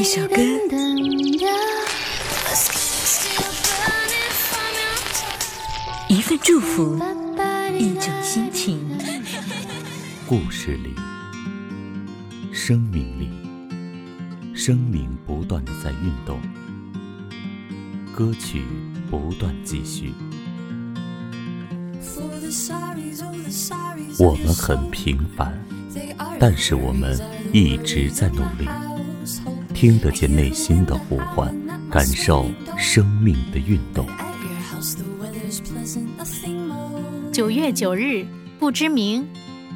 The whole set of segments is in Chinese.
一首歌，一份祝福，一种心情。故事里，生命里，生命不断的在运动，歌曲不断继续。我们很平凡，但是我们一直在努力，听得见内心的呼唤，感受生命的运动。九月九日，不知名。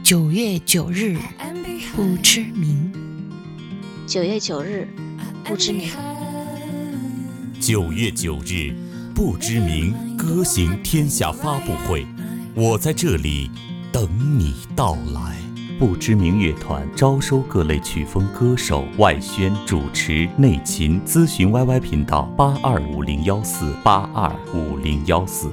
九月九日，不知名。九月九日，不知名。九月九日，不知名歌行天下发布会，我在这里等你到来。不知名乐团招收各类曲风歌手、外宣主持、内勤咨询。Y Y 频道八二五零幺四八二五零幺四。